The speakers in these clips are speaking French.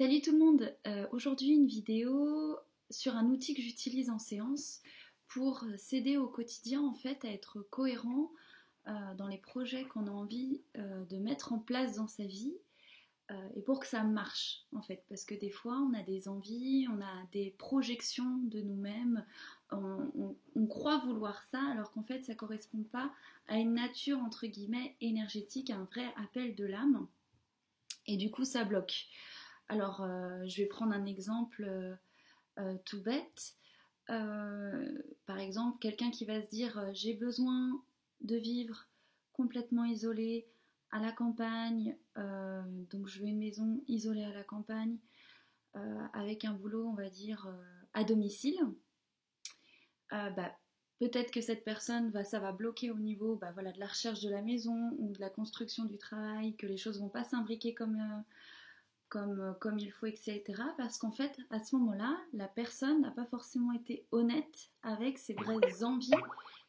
Salut tout le monde, Euh, aujourd'hui une vidéo sur un outil que j'utilise en séance pour s'aider au quotidien en fait à être cohérent euh, dans les projets qu'on a envie euh, de mettre en place dans sa vie et pour que ça marche en fait. Parce que des fois on a des envies, on a des projections de nous-mêmes, on, on- on croit vouloir ça alors qu'en fait ça correspond pas à une nature entre guillemets énergétique, à un vrai appel de l'âme. Et du coup ça bloque. Alors, euh, je vais prendre un exemple euh, euh, tout bête. Par exemple, quelqu'un qui va se dire j'ai besoin de vivre complètement isolé à la campagne, donc je veux une maison isolée à la campagne, avec un boulot, on va dire, à domicile. Bah, peut-être que cette personne, va, ça va bloquer au niveau bah, voilà, de la recherche de la maison ou de la construction du travail, que les choses vont pas s'imbriquer comme, comme, euh, comme il faut, etc. Parce qu'en fait, à ce moment-là, la personne n'a pas forcément été honnête avec ses vraies envies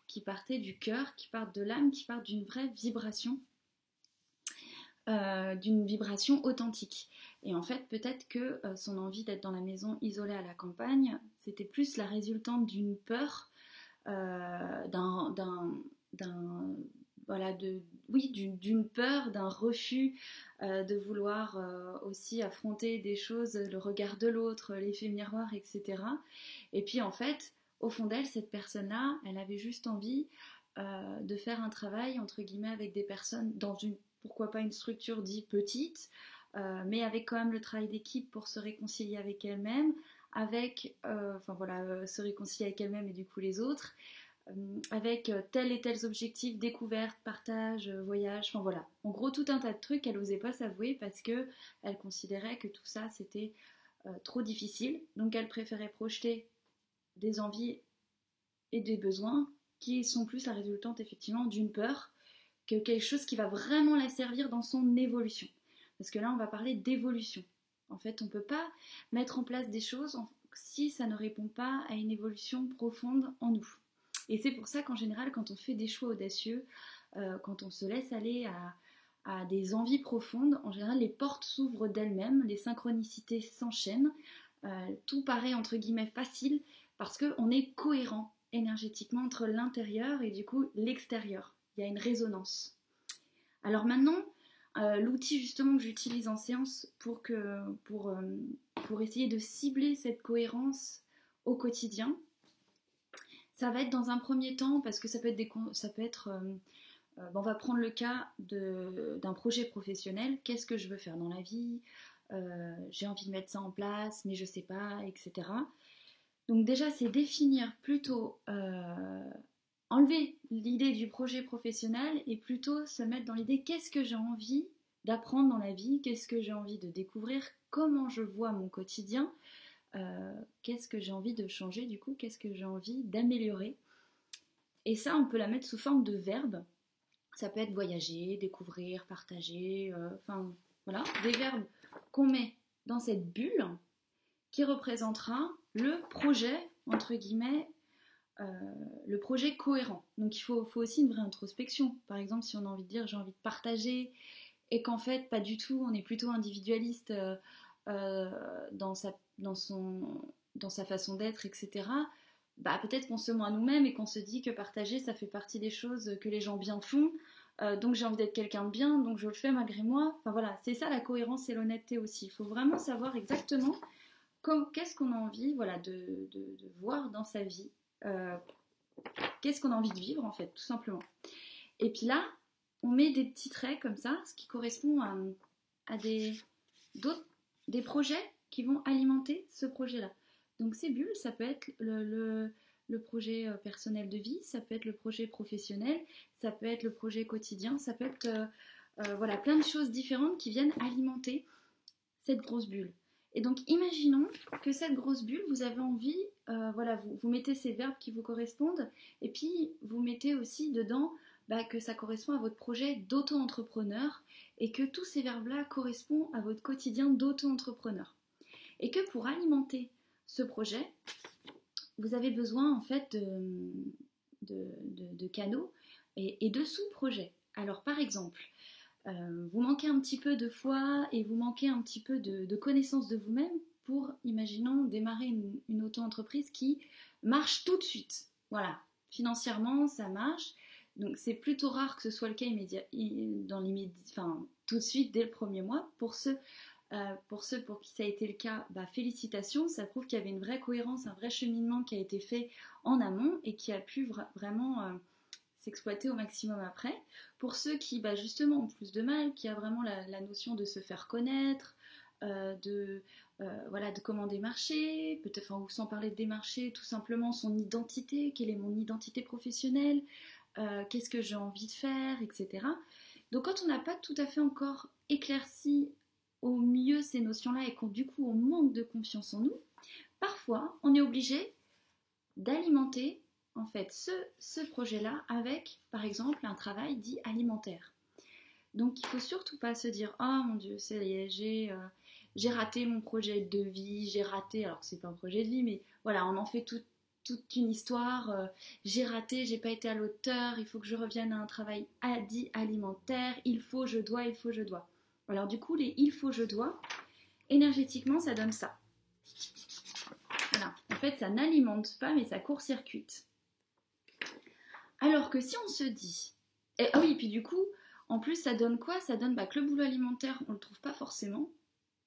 qui partaient du cœur, qui partent de l'âme, qui partent d'une vraie vibration, euh, d'une vibration authentique. Et en fait, peut-être que euh, son envie d'être dans la maison isolée à la campagne, c'était plus la résultante d'une peur, euh, d'un- voilà, oui, d'une, peur, d'un refus euh, de vouloir euh, aussi affronter des choses, le regard de l'autre, l'effet miroir, etc. Et puis en fait, au fond d'elle, cette personne-là, elle avait juste envie euh, de faire un travail, entre guillemets, avec des personnes dans une, pourquoi pas une structure dite petite, mais avec quand même le travail d'équipe pour se réconcilier avec elle-même, avec, enfin voilà, se réconcilier avec elle-même et du coup les autres, avec euh, tels et tels objectifs, découverte, partage, euh, voyage, enfin voilà. En gros, tout un tas de trucs qu'elle n'osait pas s'avouer parce que elle considérait que tout ça c'était euh, trop difficile. Donc elle préférait projeter des envies et des besoins qui sont plus la résultante effectivement d'une peur que quelque chose qui va vraiment la servir dans son évolution. Parce que là, on va parler d'évolution. En fait, on ne peut pas mettre en place des choses si ça ne répond pas à une évolution profonde en nous. Et c'est pour ça qu'en général, quand on fait des choix audacieux, euh, quand on se laisse aller à, des envies profondes, en général, les portes s'ouvrent d'elles-mêmes, les synchronicités s'enchaînent, euh, tout paraît entre guillemets facile parce qu'on est cohérent énergétiquement entre l'intérieur et du coup l'extérieur. Il y a une résonance. Alors maintenant, euh, l'outil justement que j'utilise en séance pour, que, pour, pour essayer de cibler cette cohérence au quotidien, ça va être dans un premier temps, parce que ça peut être, des, ça peut être euh, euh, on va prendre le cas d'un projet professionnel. Qu'est-ce que je veux faire dans la vie? Euh, J'ai envie de mettre ça en place, mais je sais pas, etc. Donc déjà, c'est définir plutôt, enlever l'idée du projet professionnel et plutôt se mettre dans l'idée qu'est-ce que j'ai envie d'apprendre dans la vie, qu'est-ce que j'ai envie de découvrir, comment je vois mon quotidien, euh, qu'est-ce que j'ai envie de changer du coup, qu'est-ce que j'ai envie d'améliorer? Et ça, on peut la mettre sous forme de verbe. Ça peut être voyager, découvrir, partager, euh, enfin voilà, des verbes qu'on met dans cette bulle qui représentera le projet, entre guillemets, euh, le projet cohérent. Donc il faut, aussi une vraie introspection. Par exemple, si on a envie de dire j'ai envie de partager et qu'en fait pas du tout, on est plutôt individualiste euh, dans, sa, dans, son, dans sa façon d'être, etc. Bah, peut-être qu'on se ment à nous-mêmes et qu'on se dit que partager ça fait partie des choses que les gens bien font. Euh, donc j'ai envie d'être quelqu'un de bien, donc je le fais malgré moi. Enfin voilà, c'est ça la cohérence et l'honnêteté aussi. Il faut vraiment savoir exactement qu'est-ce qu'on a envie voilà, de, de- de voir dans sa vie. Euh, qu'est-ce qu'on a envie de vivre en fait, tout simplement. Et puis là, on met des petits traits comme ça, ce qui correspond à, à des, d'autres, des projets qui vont alimenter ce projet-là. Donc ces bulles, ça peut être le, projet euh, personnel de vie, ça peut être le projet professionnel, ça peut être le projet quotidien, ça peut être euh, euh, voilà, plein de choses différentes qui viennent alimenter cette grosse bulle. Et donc imaginons que cette grosse bulle, vous avez envie, voilà, vous, vous mettez ces verbes qui vous correspondent, et puis vous mettez aussi dedans bah, que ça correspond à votre projet d'auto-entrepreneur, et que tous ces verbes-là correspondent à votre quotidien d'auto-entrepreneur. Et que pour alimenter ce projet, vous avez besoin en fait de, canaux et, et de sous-projets. Alors par exemple, euh, vous manquez un petit peu de foi et vous manquez un petit peu de, connaissance de vous-même pour, imaginons, démarrer une, une auto-entreprise qui marche tout de suite. Voilà, financièrement, ça marche. Donc c'est plutôt rare que ce soit le cas immédiat, dans enfin, tout de suite dès le premier mois. Pour ceux, euh, pour ceux pour qui ça a été le cas, bah, félicitations, ça prouve qu'il y avait une vraie cohérence, un vrai cheminement qui a été fait en amont et qui a pu vraiment euh, s'exploiter au maximum après. Pour ceux qui bah, justement ont plus de mal, qui a vraiment la, notion de se faire connaître, euh, de, voilà, de comment démarcher, peut-être, ou sans parler de démarcher, tout simplement son identité, quelle est mon identité professionnelle, euh, qu'est-ce que j'ai envie de faire, etc. Donc quand on n'a pas tout à fait encore éclairci au mieux ces notions-là et qu'on du coup on manque de confiance en nous, parfois on est obligé d'alimenter en fait ce, projet-là avec par exemple un travail dit alimentaire. Donc il faut surtout pas se dire oh mon dieu c'est j'ai euh, j'ai raté mon projet de vie, j'ai raté alors que c'est pas un projet de vie mais voilà on en fait tout, toute une histoire. Euh, j'ai raté, j'ai pas été à l'auteur, il faut que je revienne à un travail dit alimentaire, il faut, je dois, il faut, je dois. Alors du coup, les il faut, je dois, énergétiquement, ça donne ça. En fait, ça n'alimente pas, mais ça court-circuite. Alors que si on se dit, et, ah oui, puis du coup, en plus, ça donne quoi? Ça donne bah, que le boulot alimentaire, on le trouve pas forcément.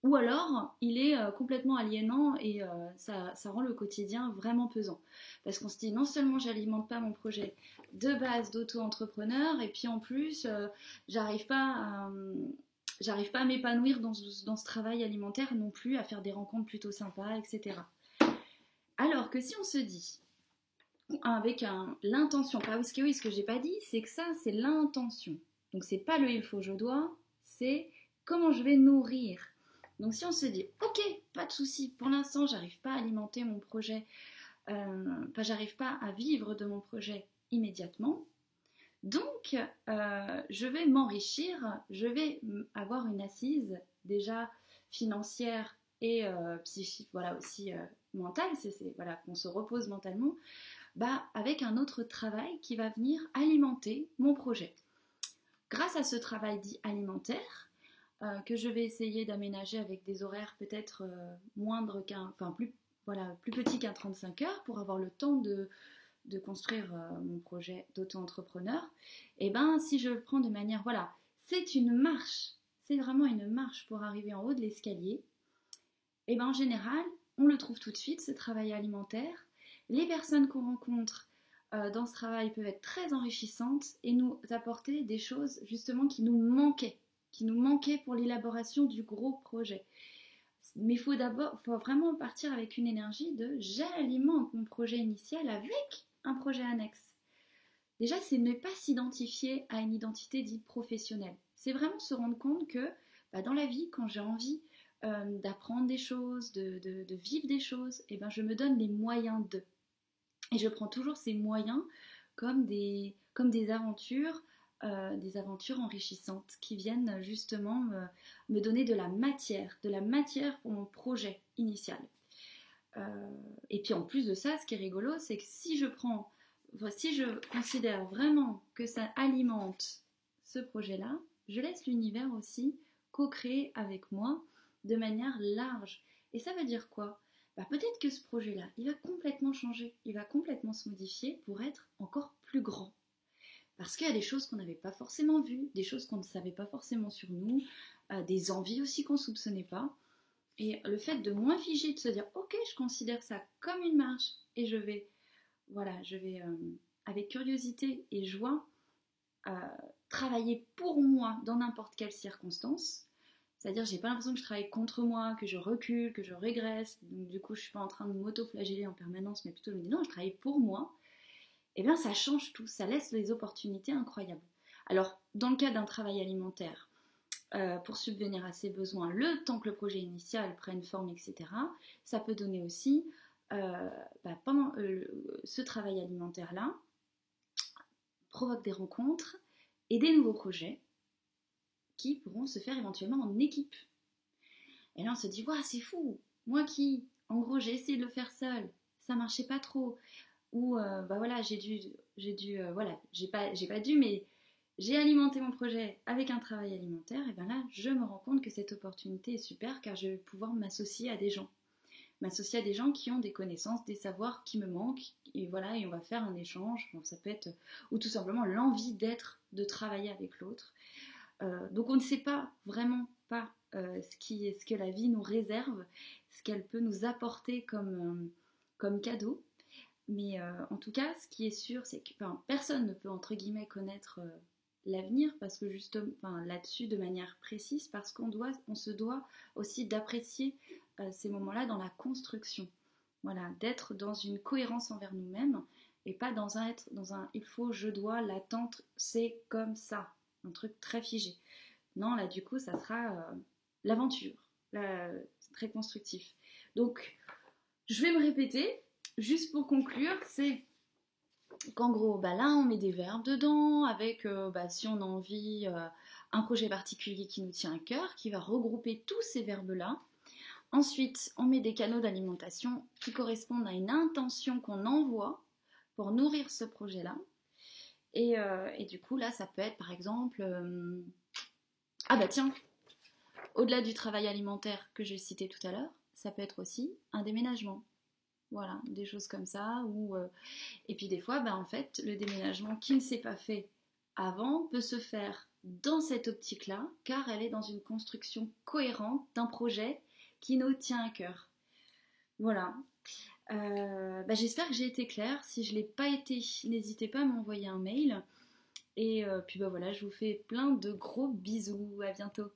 Ou alors, il est euh, complètement aliénant et euh, ça, rend le quotidien vraiment pesant. Parce qu'on se dit, non seulement j'alimente pas mon projet de base d'auto-entrepreneur, et puis en plus, euh, j'arrive pas à... J'arrive pas à m'épanouir dans, ce travail alimentaire non plus, à faire des rencontres plutôt sympas, etc. Alors que si on se dit, avec l'intention, parce que oui, ce que j'ai pas dit, c'est que ça, c'est l'intention. Donc c'est pas le il faut, je dois, c'est comment je vais nourrir donc si on se dit, ok, pas de souci, pour l'instant j'arrive pas à alimenter mon projet, euh, pas j'arrive pas à vivre de mon projet immédiatement, donc euh, je vais m'enrichir, je vais avoir une assise déjà financière et euh, psychique, voilà aussi mentale, c'est voilà qu'on se repose mentalement, bah avec un autre travail qui va venir alimenter mon projet. Grâce à ce travail dit alimentaire, euh, que je vais essayer d'aménager avec des horaires peut-être euh, moindres qu'un, enfin plus, voilà, plus petits qu'un 35 heures pour avoir le temps de, de construire euh, mon projet d'auto-entrepreneur. Et eh ben si je le prends de manière, voilà, c'est une marche, c'est vraiment une marche pour arriver en haut de l'escalier. Et eh ben en général, on le trouve tout de suite, ce travail alimentaire. Les personnes qu'on rencontre dans ce travail peuvent être très enrichissantes et nous apporter des choses justement qui nous manquaient qui nous manquait pour l'élaboration du gros projet. Mais il faut d'abord, faut vraiment partir avec une énergie de j'alimente mon projet initial avec un projet annexe. Déjà, c'est ne pas s'identifier à une identité dite professionnelle. C'est vraiment se rendre compte que bah, dans la vie, quand j'ai envie euh, d'apprendre des choses, de, vivre des choses, et eh ben, je me donne les moyens de. Et je prends toujours ces moyens comme des, comme des aventures euh, des aventures enrichissantes qui viennent justement me, donner de la matière, de la matière pour mon projet initial. Euh, et puis en plus de ça, ce qui est rigolo, c'est que si je prends, si je considère vraiment que ça alimente ce projet-là, je laisse l'univers aussi co-créer avec moi de manière large. Et ça veut dire quoi? Bah, Peut-être que ce projet-là, il va complètement changer, il va complètement se modifier pour être encore plus grand. Parce qu'il y a des choses qu'on n'avait pas forcément vues, des choses qu'on ne savait pas forcément sur nous, euh, des envies aussi qu'on ne soupçonnait pas. Et le fait de moins figer, de se dire ok, je considère ça comme une marche et je vais, voilà, je vais euh, avec curiosité et joie euh, travailler pour moi dans n'importe quelle circonstance. C'est-à-dire, j'ai pas l'impression que je travaille contre moi, que je recule, que je régresse. Donc, du coup, je suis pas en train de m'auto-flageller en permanence, mais plutôt de me dire non, je travaille pour moi eh bien ça change tout, ça laisse des opportunités incroyables. Alors, dans le cas d'un travail alimentaire, euh, pour subvenir à ses besoins, le temps que le projet initial prenne forme, etc., ça peut donner aussi, euh, bah, pendant euh, ce travail alimentaire-là, provoque des rencontres et des nouveaux projets qui pourront se faire éventuellement en équipe. Et là, on se dit, waouh, c'est fou, moi qui, en gros, j'ai essayé de le faire seul, ça marchait pas trop, ou euh, bah voilà j'ai dû j'ai dû euh, voilà j'ai pas j'ai pas dû mais j'ai alimenté mon projet avec un travail alimentaire, et bien là, je me rends compte que cette opportunité est super car je vais pouvoir m'associer à des gens. M'associer à des gens qui ont des connaissances, des savoirs qui me manquent, et voilà, et on va faire un échange. ça peut être, ou tout simplement l'envie d'être, de travailler avec l'autre. Euh, donc on ne sait pas vraiment pas ce, qui, ce que la vie nous réserve, ce qu'elle peut nous apporter comme cadeau. Mais en tout cas, ce qui est sûr, c'est que personne ne peut entre guillemets connaître l'avenir parce que justement là-dessus de manière précise parce qu'on doit on se doit aussi d'apprécier euh, ces moments-là dans la construction. Voilà d'être dans une cohérence envers nous-mêmes et pas dans un être dans un il faut je dois l'attente c'est comme ça. Un truc très figé. Non là du coup ça sera euh, l'aventure c'est très constructif. Donc je vais me répéter juste pour conclure c'est qu'en gros, bah là, on met des verbes dedans, avec, euh, bah, si on a envie, euh, un projet particulier qui nous tient à cœur, qui va regrouper tous ces verbes-là. Ensuite, on met des canaux d'alimentation qui correspondent à une intention qu'on envoie pour nourrir ce projet-là. Et, euh, et, du coup, là, ça peut être par exemple... ah bah tiens, au-delà du travail alimentaire que j'ai cité tout à l'heure, ça peut être aussi un déménagement. Voilà, des choses comme ça. Euh, Et puis des fois, ben, en fait, le déménagement qui ne s'est pas fait avant peut se faire dans cette optique-là, car elle est dans une construction cohérente d'un projet qui nous tient à cœur. Voilà. Euh, ben, j'espère que j'ai été claire. Si je ne l'ai pas été, n'hésitez pas à m'envoyer un mail. Et euh, puis ben voilà, je vous fais plein de gros bisous. À bientôt.